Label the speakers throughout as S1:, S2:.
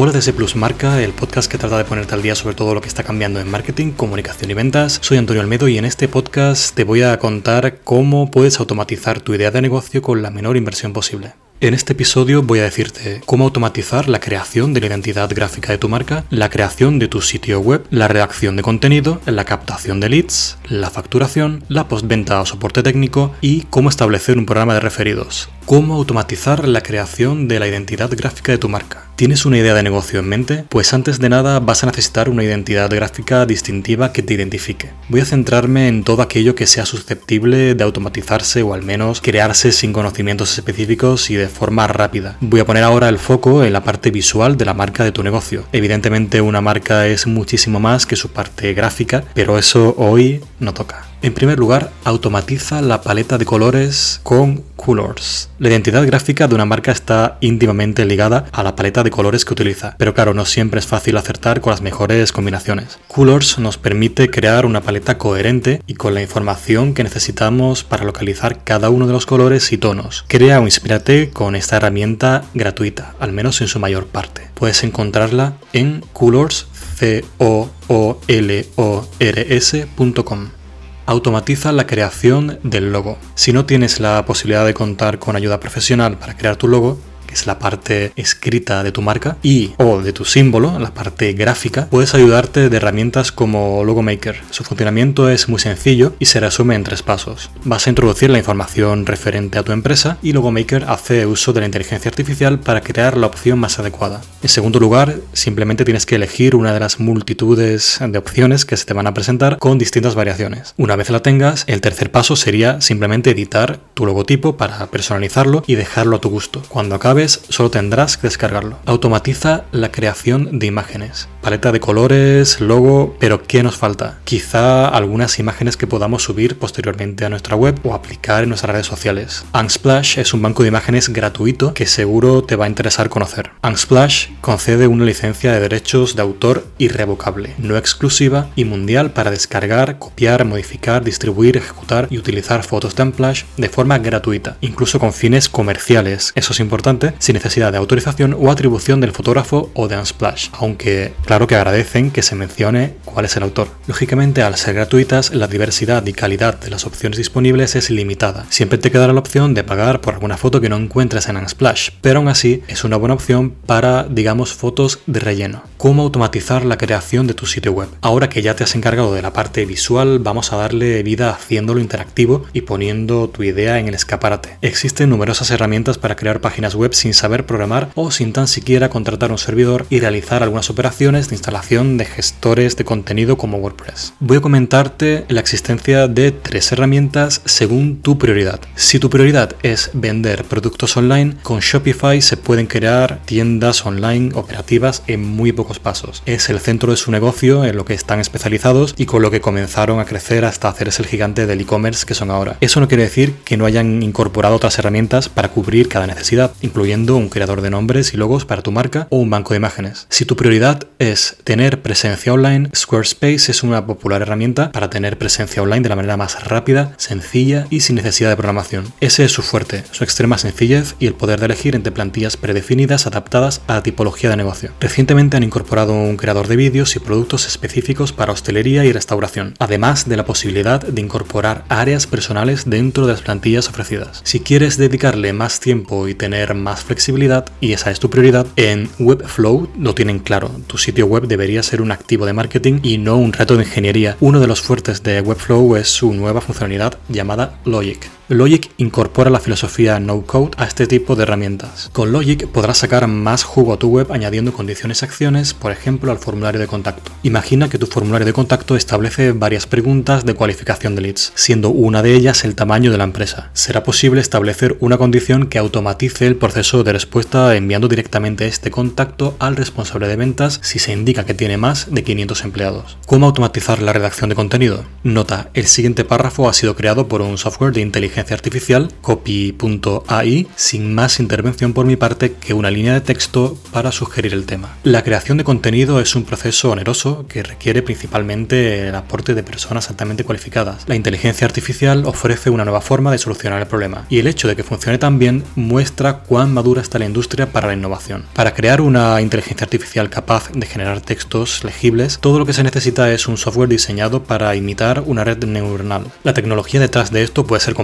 S1: Hola desde Plus Marca, el podcast que trata de ponerte al día sobre todo lo que está cambiando en marketing, comunicación y ventas. Soy Antonio Almedo y en este podcast te voy a contar cómo puedes automatizar tu idea de negocio con la menor inversión posible. En este episodio voy a decirte cómo automatizar la creación de la identidad gráfica de tu marca, la creación de tu sitio web, la redacción de contenido, la captación de leads, la facturación, la postventa o soporte técnico y cómo establecer un programa de referidos. Cómo automatizar la creación de la identidad gráfica de tu marca. ¿Tienes una idea de negocio en mente? Pues antes de nada vas a necesitar una identidad gráfica distintiva que te identifique. Voy a centrarme en todo aquello que sea susceptible de automatizarse o al menos crearse sin conocimientos específicos y de forma rápida. Voy a poner ahora el foco en la parte visual de la marca de tu negocio. Evidentemente una marca es muchísimo más que su parte gráfica, pero eso hoy no toca. En primer lugar, automatiza la paleta de colores con Colors. La identidad gráfica de una marca está íntimamente ligada a la paleta de colores que utiliza, pero claro, no siempre es fácil acertar con las mejores combinaciones. Colors nos permite crear una paleta coherente y con la información que necesitamos para localizar cada uno de los colores y tonos. Crea o inspírate con esta herramienta gratuita, al menos en su mayor parte. Puedes encontrarla en colors, automatiza la creación del logo. Si no tienes la posibilidad de contar con ayuda profesional para crear tu logo, es la parte escrita de tu marca, y o de tu símbolo, la parte gráfica, puedes ayudarte de herramientas como Logo Maker. Su funcionamiento es muy sencillo y se resume en tres pasos. Vas a introducir la información referente a tu empresa y Logo Maker hace uso de la inteligencia artificial para crear la opción más adecuada. En segundo lugar, simplemente tienes que elegir una de las multitudes de opciones que se te van a presentar con distintas variaciones. Una vez la tengas, el tercer paso sería simplemente editar tu logotipo para personalizarlo y dejarlo a tu gusto. Cuando acabe solo tendrás que descargarlo. Automatiza la creación de imágenes. Paleta de colores, logo, pero ¿qué nos falta? Quizá algunas imágenes que podamos subir posteriormente a nuestra web o aplicar en nuestras redes sociales. Unsplash es un banco de imágenes gratuito que seguro te va a interesar conocer. Unsplash concede una licencia de derechos de autor irrevocable, no exclusiva y mundial para descargar, copiar, modificar, distribuir, ejecutar y utilizar fotos de Unsplash de forma gratuita, incluso con fines comerciales. Eso es importante sin necesidad de autorización o atribución del fotógrafo o de Unsplash, aunque claro que agradecen que se mencione cuál es el autor. Lógicamente, al ser gratuitas, la diversidad y calidad de las opciones disponibles es limitada. Siempre te quedará la opción de pagar por alguna foto que no encuentres en Unsplash, pero aún así es una buena opción para, digamos, fotos de relleno. ¿Cómo automatizar la creación de tu sitio web? Ahora que ya te has encargado de la parte visual, vamos a darle vida haciéndolo interactivo y poniendo tu idea en el escaparate. Existen numerosas herramientas para crear páginas web sin saber programar o sin tan siquiera contratar un servidor y realizar algunas operaciones de instalación de gestores de contenido como WordPress. Voy a comentarte la existencia de tres herramientas según tu prioridad. Si tu prioridad es vender productos online, con Shopify se pueden crear tiendas online operativas en muy pasos. Es el centro de su negocio en lo que están especializados y con lo que comenzaron a crecer hasta hacerse el gigante del e-commerce que son ahora. Eso no quiere decir que no hayan incorporado otras herramientas para cubrir cada necesidad, incluyendo un creador de nombres y logos para tu marca o un banco de imágenes. Si tu prioridad es tener presencia online, Squarespace es una popular herramienta para tener presencia online de la manera más rápida, sencilla y sin necesidad de programación. Ese es su fuerte, su extrema sencillez y el poder de elegir entre plantillas predefinidas adaptadas a la tipología de negocio. Recientemente han incorporado un creador de vídeos y productos específicos para hostelería y restauración, además de la posibilidad de incorporar áreas personales dentro de las plantillas ofrecidas. Si quieres dedicarle más tiempo y tener más flexibilidad y esa es tu prioridad, en Webflow lo tienen claro. Tu sitio web debería ser un activo de marketing y no un reto de ingeniería. Uno de los fuertes de Webflow es su nueva funcionalidad llamada Logic. Logic incorpora la filosofía no-code a este tipo de herramientas. Con Logic podrás sacar más jugo a tu web añadiendo condiciones y acciones, por ejemplo al formulario de contacto. Imagina que tu formulario de contacto establece varias preguntas de cualificación de leads, siendo una de ellas el tamaño de la empresa. Será posible establecer una condición que automatice el proceso de respuesta enviando directamente este contacto al responsable de ventas si se indica que tiene más de 500 empleados. ¿Cómo automatizar la redacción de contenido? Nota, el siguiente párrafo ha sido creado por un software de inteligencia inteligencia artificial, copy.ai, sin más intervención por mi parte que una línea de texto para sugerir el tema. La creación de contenido es un proceso oneroso que requiere principalmente el aporte de personas altamente cualificadas. La inteligencia artificial ofrece una nueva forma de solucionar el problema y el hecho de que funcione tan bien muestra cuán madura está la industria para la innovación. Para crear una inteligencia artificial capaz de generar textos legibles, todo lo que se necesita es un software diseñado para imitar una red neuronal. La tecnología detrás de esto puede ser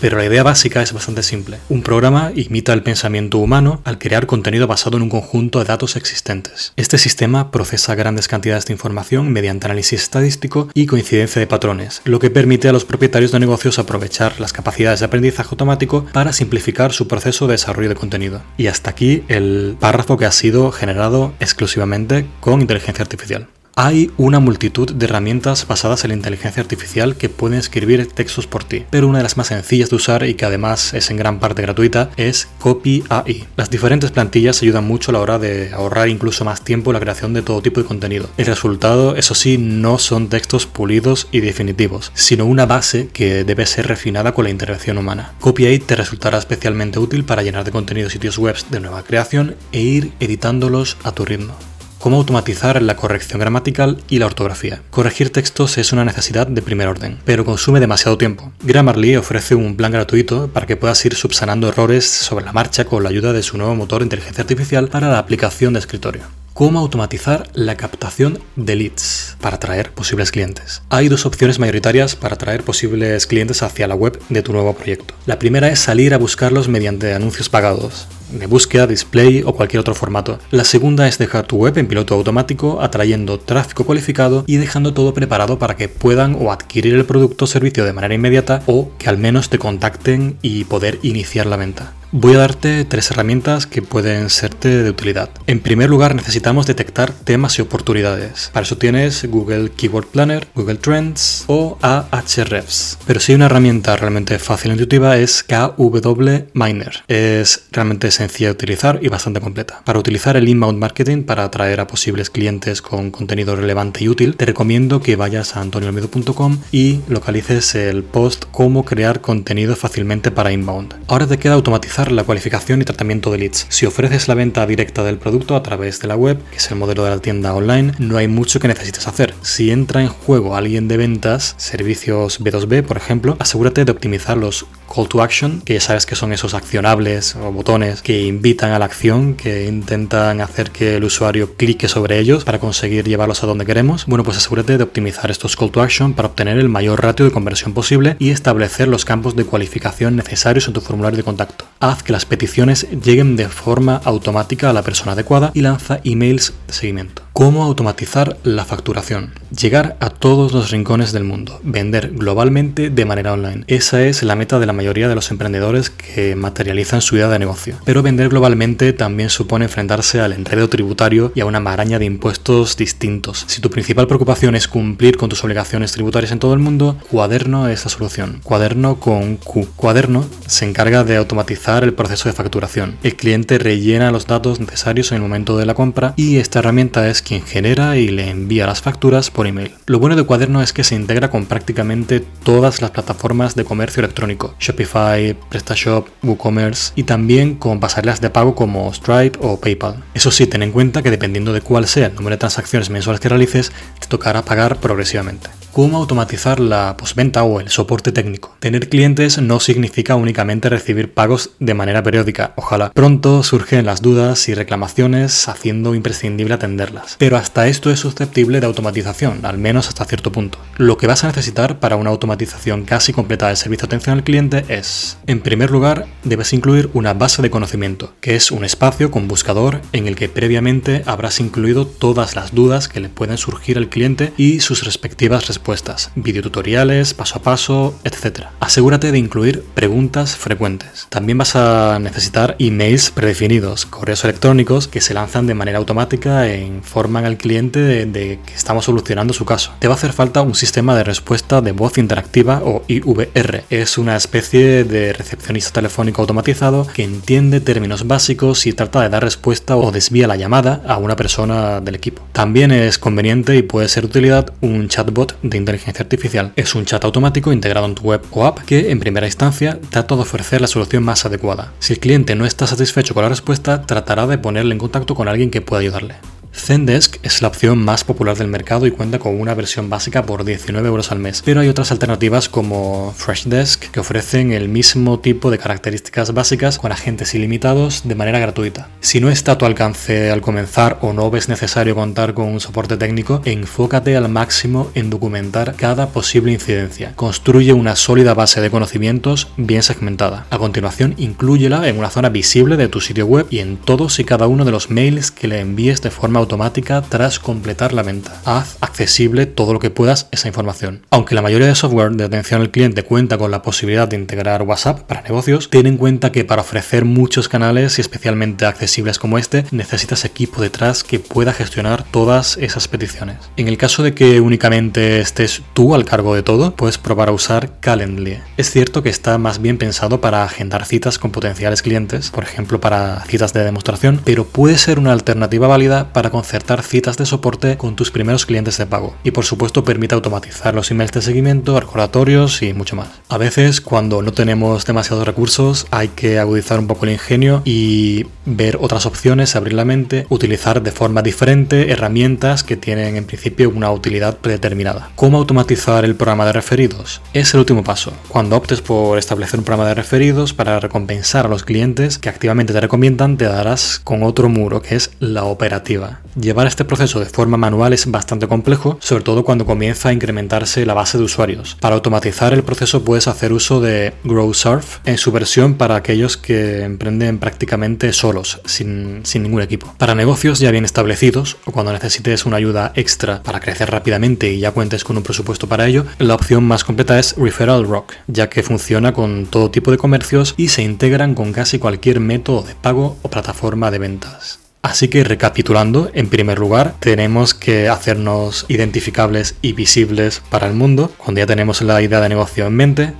S1: pero la idea básica es bastante simple. Un programa imita el pensamiento humano al crear contenido basado en un conjunto de datos existentes. Este sistema procesa grandes cantidades de información mediante análisis estadístico y coincidencia de patrones, lo que permite a los propietarios de negocios aprovechar las capacidades de aprendizaje automático para simplificar su proceso de desarrollo de contenido. Y hasta aquí el párrafo que ha sido generado exclusivamente con inteligencia artificial. Hay una multitud de herramientas basadas en la inteligencia artificial que pueden escribir textos por ti, pero una de las más sencillas de usar y que además es en gran parte gratuita es Copy AI. Las diferentes plantillas ayudan mucho a la hora de ahorrar incluso más tiempo la creación de todo tipo de contenido. El resultado, eso sí, no son textos pulidos y definitivos, sino una base que debe ser refinada con la intervención humana. Copy AI te resultará especialmente útil para llenar de contenido sitios web de nueva creación e ir editándolos a tu ritmo cómo automatizar la corrección gramatical y la ortografía. Corregir textos es una necesidad de primer orden, pero consume demasiado tiempo. Grammarly ofrece un plan gratuito para que puedas ir subsanando errores sobre la marcha con la ayuda de su nuevo motor de inteligencia artificial para la aplicación de escritorio. Cómo automatizar la captación de leads para atraer posibles clientes. Hay dos opciones mayoritarias para atraer posibles clientes hacia la web de tu nuevo proyecto. La primera es salir a buscarlos mediante anuncios pagados de búsqueda, display o cualquier otro formato. La segunda es dejar tu web en piloto automático, atrayendo tráfico cualificado y dejando todo preparado para que puedan o adquirir el producto o servicio de manera inmediata o que al menos te contacten y poder iniciar la venta. Voy a darte tres herramientas que pueden serte de utilidad. En primer lugar, necesitamos detectar temas y oportunidades. Para eso tienes Google Keyword Planner, Google Trends o Ahrefs. Pero si hay una herramienta realmente fácil e intuitiva es KW Miner. Es realmente sencilla de utilizar y bastante completa. Para utilizar el inbound marketing para atraer a posibles clientes con contenido relevante y útil, te recomiendo que vayas a antonioalmedo.com y localices el post cómo crear contenido fácilmente para inbound. Ahora te queda automatizar la cualificación y tratamiento de leads. Si ofreces la venta directa del producto a través de la web, que es el modelo de la tienda online, no hay mucho que necesites hacer. Si entra en juego alguien de ventas, servicios B2B, por ejemplo, asegúrate de optimizar los call to action, que ya sabes que son esos accionables o botones que invitan a la acción, que intentan hacer que el usuario clique sobre ellos para conseguir llevarlos a donde queremos. Bueno, pues asegúrate de optimizar estos call to action para obtener el mayor ratio de conversión posible y establecer los campos de cualificación necesarios en tu formulario de contacto haz que las peticiones lleguen de forma automática a la persona adecuada y lanza emails de seguimiento. ¿Cómo automatizar la facturación? Llegar a todos los rincones del mundo, vender globalmente de manera online. Esa es la meta de la mayoría de los emprendedores que materializan su idea de negocio. Pero vender globalmente también supone enfrentarse al enredo tributario y a una maraña de impuestos distintos. Si tu principal preocupación es cumplir con tus obligaciones tributarias en todo el mundo, Cuaderno es la solución. Cuaderno con Q. Cuaderno se encarga de automatizar el proceso de facturación. El cliente rellena los datos necesarios en el momento de la compra y esta herramienta es quien genera y le envía las facturas por email. Lo bueno de Cuaderno es que se integra con prácticamente todas las plataformas de comercio electrónico, Shopify, PrestaShop, WooCommerce y también con pasarelas de pago como Stripe o PayPal. Eso sí, ten en cuenta que dependiendo de cuál sea el número de transacciones mensuales que realices, te tocará pagar progresivamente cómo automatizar la postventa o el soporte técnico. Tener clientes no significa únicamente recibir pagos de manera periódica, ojalá. Pronto surgen las dudas y reclamaciones haciendo imprescindible atenderlas. Pero hasta esto es susceptible de automatización, al menos hasta cierto punto. Lo que vas a necesitar para una automatización casi completa del servicio atención al cliente es, en primer lugar, debes incluir una base de conocimiento, que es un espacio con buscador en el que previamente habrás incluido todas las dudas que le pueden surgir al cliente y sus respectivas respuestas respuestas, videotutoriales, paso a paso, etc. Asegúrate de incluir preguntas frecuentes. También vas a necesitar emails predefinidos, correos electrónicos que se lanzan de manera automática e informan al cliente de, que estamos solucionando su caso. Te va a hacer falta un sistema de respuesta de voz interactiva o IVR. Es una especie de recepcionista telefónico automatizado que entiende términos básicos y trata de dar respuesta o desvía la llamada a una persona del equipo. También es conveniente y puede ser de utilidad un chatbot inteligencia artificial es un chat automático integrado en tu web o app que, en primera instancia, trata de ofrecer la solución más adecuada. Si el cliente no está satisfecho con la respuesta, tratará de ponerle en contacto con alguien que pueda ayudarle. Zendesk es la opción más popular del mercado y cuenta con una versión básica por 19 euros al mes, pero hay otras alternativas como Freshdesk que ofrecen el mismo tipo de características básicas con agentes ilimitados de manera gratuita. Si no está a tu alcance al comenzar o no ves necesario contar con un soporte técnico, enfócate al máximo en documentar cada posible incidencia. Construye una sólida base de conocimientos bien segmentada. A continuación, inclúyela en una zona visible de tu sitio web y en todos y cada uno de los mails que le envíes de forma automática tras completar la venta. Haz accesible todo lo que puedas esa información. Aunque la mayoría de software de atención al cliente cuenta con la posibilidad de integrar WhatsApp para negocios, ten en cuenta que para ofrecer muchos canales y especialmente accesibles como este, necesitas equipo detrás que pueda gestionar todas esas peticiones. En el caso de que únicamente estés tú al cargo de todo, puedes probar a usar Calendly. Es cierto que está más bien pensado para agendar citas con potenciales clientes, por ejemplo para citas de demostración, pero puede ser una alternativa válida para concertar citas de soporte con tus primeros clientes de pago y por supuesto permite automatizar los emails de seguimiento, recordatorios y mucho más. A veces cuando no tenemos demasiados recursos hay que agudizar un poco el ingenio y ver otras opciones, abrir la mente, utilizar de forma diferente herramientas que tienen en principio una utilidad predeterminada. ¿Cómo automatizar el programa de referidos? Es el último paso. Cuando optes por establecer un programa de referidos para recompensar a los clientes que activamente te recomiendan, te darás con otro muro que es la operativa. Llevar este proceso de forma manual es bastante complejo, sobre todo cuando comienza a incrementarse la base de usuarios. Para automatizar el proceso puedes hacer uso de GrowSurf en su versión para aquellos que emprenden prácticamente solos, sin, sin ningún equipo. Para negocios ya bien establecidos o cuando necesites una ayuda extra para crecer rápidamente y ya cuentes con un presupuesto para ello, la opción más completa es Referral Rock, ya que funciona con todo tipo de comercios y se integran con casi cualquier método de pago o plataforma de ventas. Así que recapitulando, en primer lugar, tenemos que hacernos identificables y visibles para el mundo, cuando ya tenemos la idea de negocio en mente.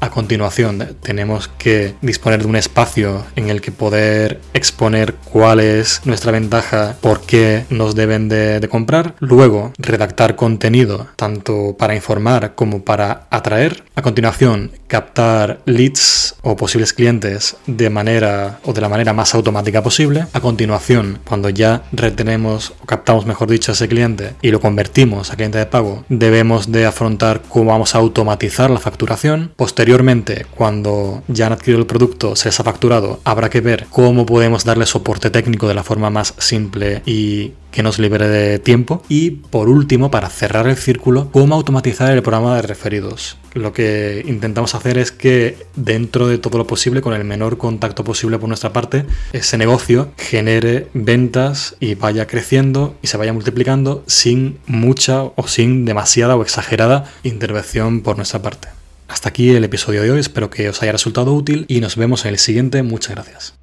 S1: A continuación, tenemos que disponer de un espacio en el que poder exponer cuál es nuestra ventaja, por qué nos deben de, comprar. Luego, redactar contenido, tanto para informar como para atraer. A continuación, captar leads o posibles clientes de manera o de la manera más automática posible. A continuación, cuando ya retenemos o captamos, mejor dicho, a ese cliente y lo convertimos a cliente de pago, debemos de afrontar cómo vamos a automatizar la facturación. Posteriormente, cuando ya han adquirido el producto, se les ha facturado, habrá que ver cómo podemos darle soporte técnico de la forma más simple y que nos libere de tiempo. Y por último, para cerrar el círculo, cómo automatizar el programa de referidos. Lo que intentamos hacer es que dentro de todo lo posible, con el menor contacto posible por nuestra parte, ese negocio genere ventas y vaya creciendo y se vaya multiplicando sin mucha o sin demasiada o exagerada intervención por nuestra parte. Hasta aquí el episodio de hoy, espero que os haya resultado útil y nos vemos en el siguiente. Muchas gracias.